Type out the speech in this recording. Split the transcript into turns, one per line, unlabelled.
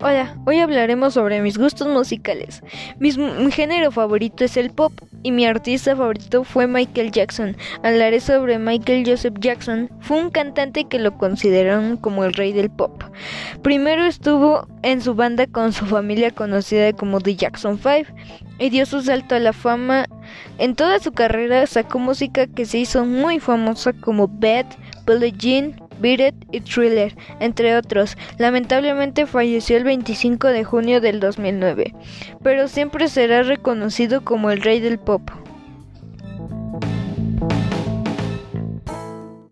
Hola, hoy hablaremos sobre mis gustos musicales. mi género favorito es el pop y mi artista favorito fue Michael Jackson. Hablaré sobre Michael Joseph Jackson. Fue un cantante que lo consideraron como el rey del pop. Primero estuvo en su banda con su familia conocida como The Jackson 5 y dio su salto a la fama. En toda su carrera sacó música que se hizo muy famosa como Bad, Billie Jean, Beat y Thriller, entre otros. Lamentablemente falleció el 25 de junio del 2009, pero siempre será reconocido como el rey del pop.